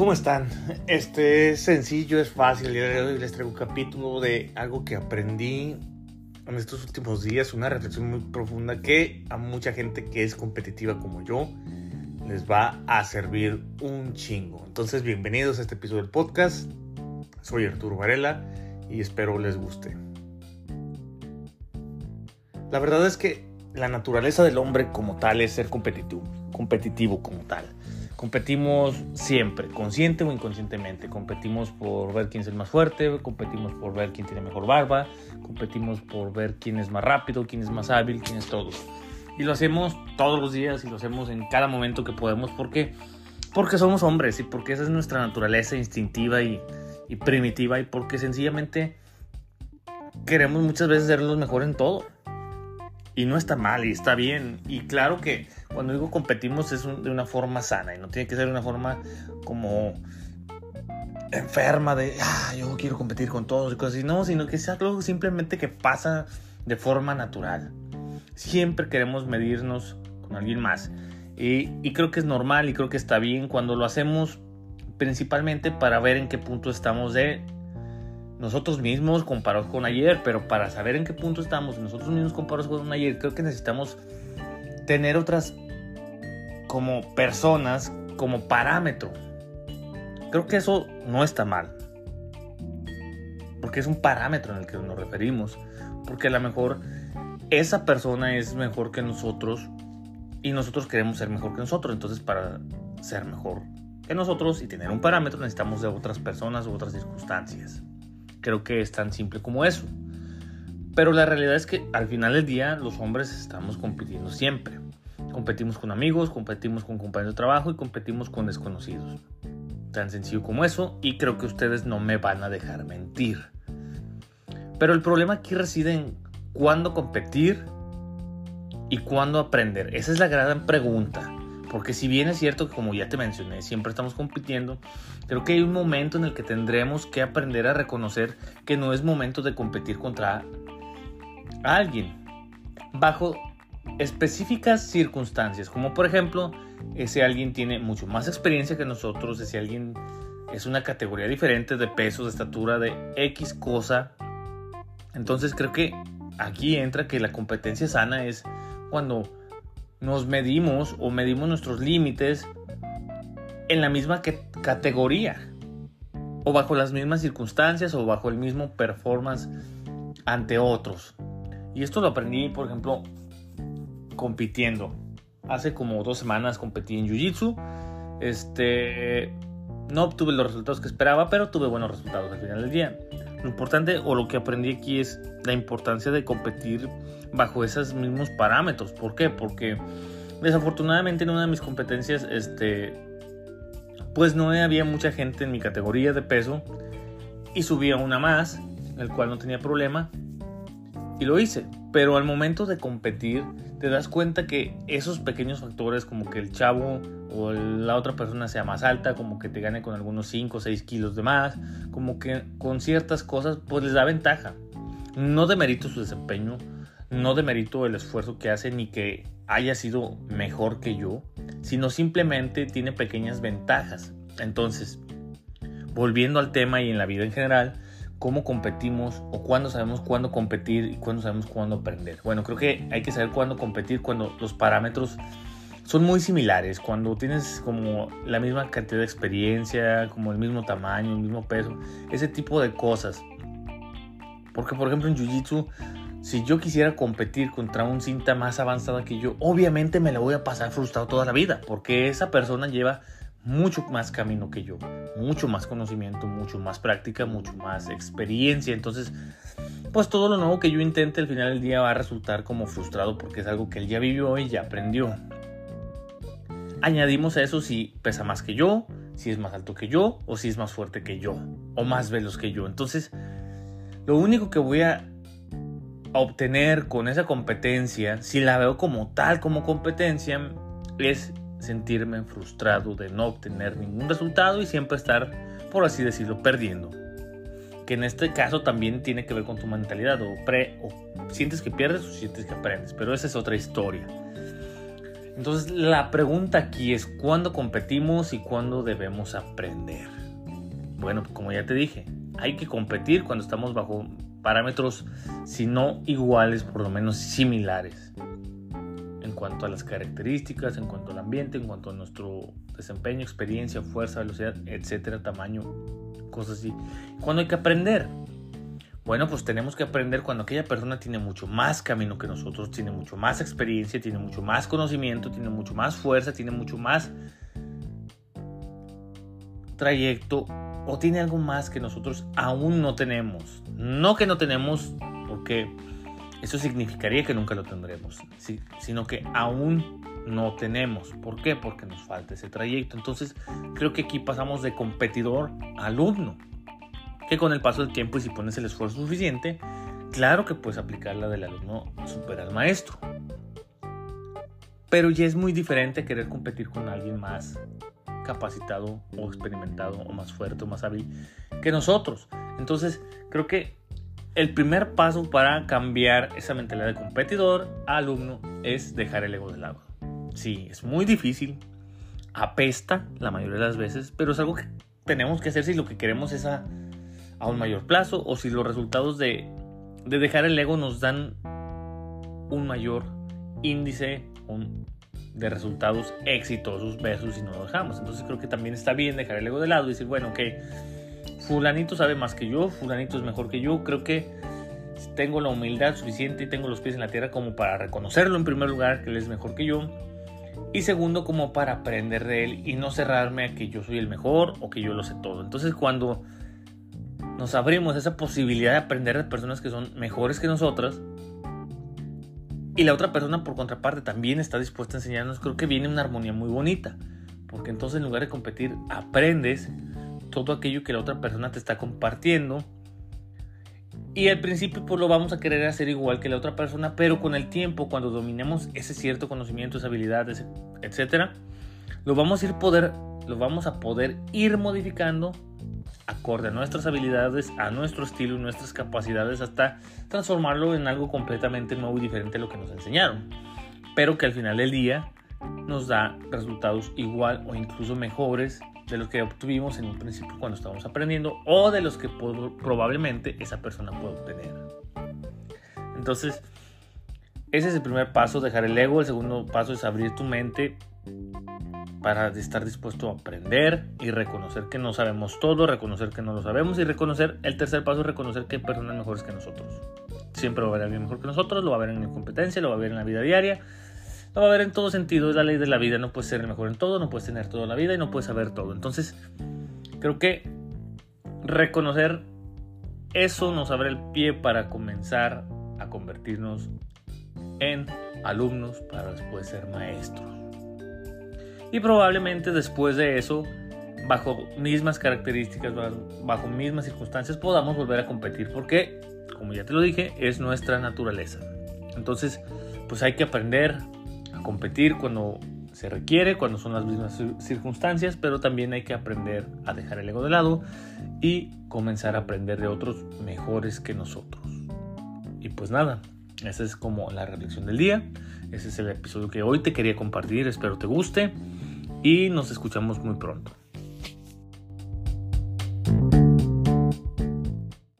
¿Cómo están? Este es sencillo, es fácil. Hoy les traigo un capítulo de algo que aprendí en estos últimos días, una reflexión muy profunda que a mucha gente que es competitiva como yo les va a servir un chingo. Entonces, bienvenidos a este episodio del podcast. Soy Arturo Varela y espero les guste. La verdad es que la naturaleza del hombre como tal es ser competitivo, competitivo como tal. Competimos siempre, consciente o inconscientemente. Competimos por ver quién es el más fuerte, competimos por ver quién tiene mejor barba, competimos por ver quién es más rápido, quién es más hábil, quién es todo. Y lo hacemos todos los días y lo hacemos en cada momento que podemos porque, porque somos hombres y porque esa es nuestra naturaleza instintiva y, y primitiva y porque sencillamente queremos muchas veces ser los mejores en todo. Y no está mal y está bien. Y claro que cuando digo competimos es de una forma sana y no tiene que ser una forma como enferma de, ah, yo quiero competir con todos y cosas así. No, sino que sea algo simplemente que pasa de forma natural. Siempre queremos medirnos con alguien más. Y, y creo que es normal y creo que está bien cuando lo hacemos principalmente para ver en qué punto estamos de nosotros mismos comparados con ayer, pero para saber en qué punto estamos nosotros mismos comparados con ayer, creo que necesitamos tener otras como personas como parámetro. Creo que eso no está mal. Porque es un parámetro en el que nos referimos. Porque a lo mejor esa persona es mejor que nosotros y nosotros queremos ser mejor que nosotros. Entonces para ser mejor que nosotros y tener un parámetro necesitamos de otras personas u otras circunstancias. Creo que es tan simple como eso. Pero la realidad es que al final del día los hombres estamos compitiendo siempre. Competimos con amigos, competimos con compañeros de trabajo y competimos con desconocidos. Tan sencillo como eso y creo que ustedes no me van a dejar mentir. Pero el problema aquí reside en cuándo competir y cuándo aprender. Esa es la gran pregunta. Porque si bien es cierto que como ya te mencioné, siempre estamos compitiendo, creo que hay un momento en el que tendremos que aprender a reconocer que no es momento de competir contra alguien. Bajo específicas circunstancias, como por ejemplo, ese alguien tiene mucho más experiencia que nosotros, ese alguien es una categoría diferente de peso, de estatura, de X cosa. Entonces creo que aquí entra que la competencia sana es cuando nos medimos o medimos nuestros límites en la misma categoría o bajo las mismas circunstancias o bajo el mismo performance ante otros. Y esto lo aprendí, por ejemplo, compitiendo. Hace como dos semanas competí en Jiu-Jitsu. Este, no obtuve los resultados que esperaba, pero tuve buenos resultados al final del día. Lo importante o lo que aprendí aquí es la importancia de competir bajo esos mismos parámetros. ¿Por qué? Porque desafortunadamente en una de mis competencias, este, pues no había mucha gente en mi categoría de peso y subía una más, el cual no tenía problema y lo hice. Pero al momento de competir, te das cuenta que esos pequeños factores, como que el chavo o la otra persona sea más alta, como que te gane con algunos 5 o 6 kilos de más, como que con ciertas cosas, pues les da ventaja. No demerito su desempeño, no demerito el esfuerzo que hace ni que haya sido mejor que yo, sino simplemente tiene pequeñas ventajas. Entonces, volviendo al tema y en la vida en general, cómo competimos o cuándo sabemos cuándo competir y cuándo sabemos cuándo aprender. Bueno, creo que hay que saber cuándo competir cuando los parámetros son muy similares, cuando tienes como la misma cantidad de experiencia, como el mismo tamaño, el mismo peso, ese tipo de cosas. Porque por ejemplo en Jiu-Jitsu, si yo quisiera competir contra un cinta más avanzada que yo, obviamente me la voy a pasar frustrado toda la vida, porque esa persona lleva mucho más camino que yo, mucho más conocimiento, mucho más práctica, mucho más experiencia. Entonces, pues todo lo nuevo que yo intente al final del día va a resultar como frustrado porque es algo que él ya vivió y ya aprendió. Añadimos a eso si pesa más que yo, si es más alto que yo o si es más fuerte que yo o más veloz que yo. Entonces, lo único que voy a obtener con esa competencia, si la veo como tal, como competencia, es sentirme frustrado de no obtener ningún resultado y siempre estar, por así decirlo, perdiendo. Que en este caso también tiene que ver con tu mentalidad, o, pre, o sientes que pierdes o sientes que aprendes, pero esa es otra historia. Entonces la pregunta aquí es cuándo competimos y cuándo debemos aprender. Bueno, como ya te dije, hay que competir cuando estamos bajo parámetros, si no iguales, por lo menos similares. Cuanto a las características, en cuanto al ambiente, en cuanto a nuestro desempeño, experiencia, fuerza, velocidad, etcétera, tamaño, cosas así. Cuando hay que aprender, bueno, pues tenemos que aprender cuando aquella persona tiene mucho más camino que nosotros, tiene mucho más experiencia, tiene mucho más conocimiento, tiene mucho más fuerza, tiene mucho más trayecto o tiene algo más que nosotros aún no tenemos. No que no tenemos, porque eso significaría que nunca lo tendremos, sino que aún no tenemos. ¿Por qué? Porque nos falta ese trayecto. Entonces, creo que aquí pasamos de competidor a alumno que con el paso del tiempo y si pones el esfuerzo suficiente, claro que puedes aplicar la del alumno super al maestro. Pero ya es muy diferente querer competir con alguien más capacitado o experimentado o más fuerte o más hábil que nosotros. Entonces, creo que el primer paso para cambiar esa mentalidad de competidor a alumno es dejar el ego de lado. Sí, es muy difícil, apesta la mayoría de las veces, pero es algo que tenemos que hacer si lo que queremos es a un mayor plazo o si los resultados de, dejar el ego nos dan un mayor índice de resultados exitosos versus si no lo dejamos. Entonces creo que también está bien dejar el ego de lado y decir, bueno, ok, fulanito sabe más que yo, fulanito es mejor que yo, creo que tengo la humildad suficiente y tengo los pies en la tierra como para reconocerlo en primer lugar, que él es mejor que yo. Y segundo, como para aprender de él y no cerrarme a que yo soy el mejor o que yo lo sé todo. Entonces cuando nos abrimos esa posibilidad de aprender de personas que son mejores que nosotras y la otra persona por contraparte también está dispuesta a enseñarnos, creo que viene una armonía muy bonita. Porque entonces en lugar de competir, aprendes todo aquello que la otra persona te está compartiendo. Y al principio pues lo vamos a querer hacer igual que la otra persona, pero con el tiempo, cuando dominemos ese cierto conocimiento, esa habilidad, etcétera, lo vamos a ir poder, lo vamos a poder ir modificando acorde a nuestras habilidades, a nuestro estilo y nuestras capacidades hasta transformarlo en algo completamente nuevo y diferente a lo que nos enseñaron. Pero que al final del día nos da resultados igual o incluso mejores de los que obtuvimos en un principio cuando estábamos aprendiendo o de los que probablemente esa persona puede obtener. Entonces, ese es el primer paso, dejar el ego. El segundo paso es abrir tu mente para estar dispuesto a aprender y reconocer que no sabemos todo, reconocer que no lo sabemos y reconocer, el tercer paso es reconocer que hay personas mejores que nosotros. Siempre va a ver alguien mejor que nosotros, lo va a ver en la competencia, lo va a ver en la vida diaria, lo va a ver en todo sentido, es la ley de la vida, no puedes ser el mejor en todo, no puedes tener toda la vida y no puedes saber todo. Entonces, creo que reconocer eso nos abre el pie para comenzar a convertirnos en alumnos para después ser maestros. Y probablemente después de eso, bajo mismas características, bajo mismas circunstancias, podamos volver a competir. Porque, como ya te lo dije, es nuestra naturaleza. Entonces, pues hay que aprender competir cuando se requiere, cuando son las mismas circunstancias, pero también hay que aprender a dejar el ego de lado y comenzar a aprender de otros mejores que nosotros. Y pues nada, esa es como la reflexión del día. Ese es el episodio que hoy te quería compartir. Espero te guste y nos escuchamos muy pronto.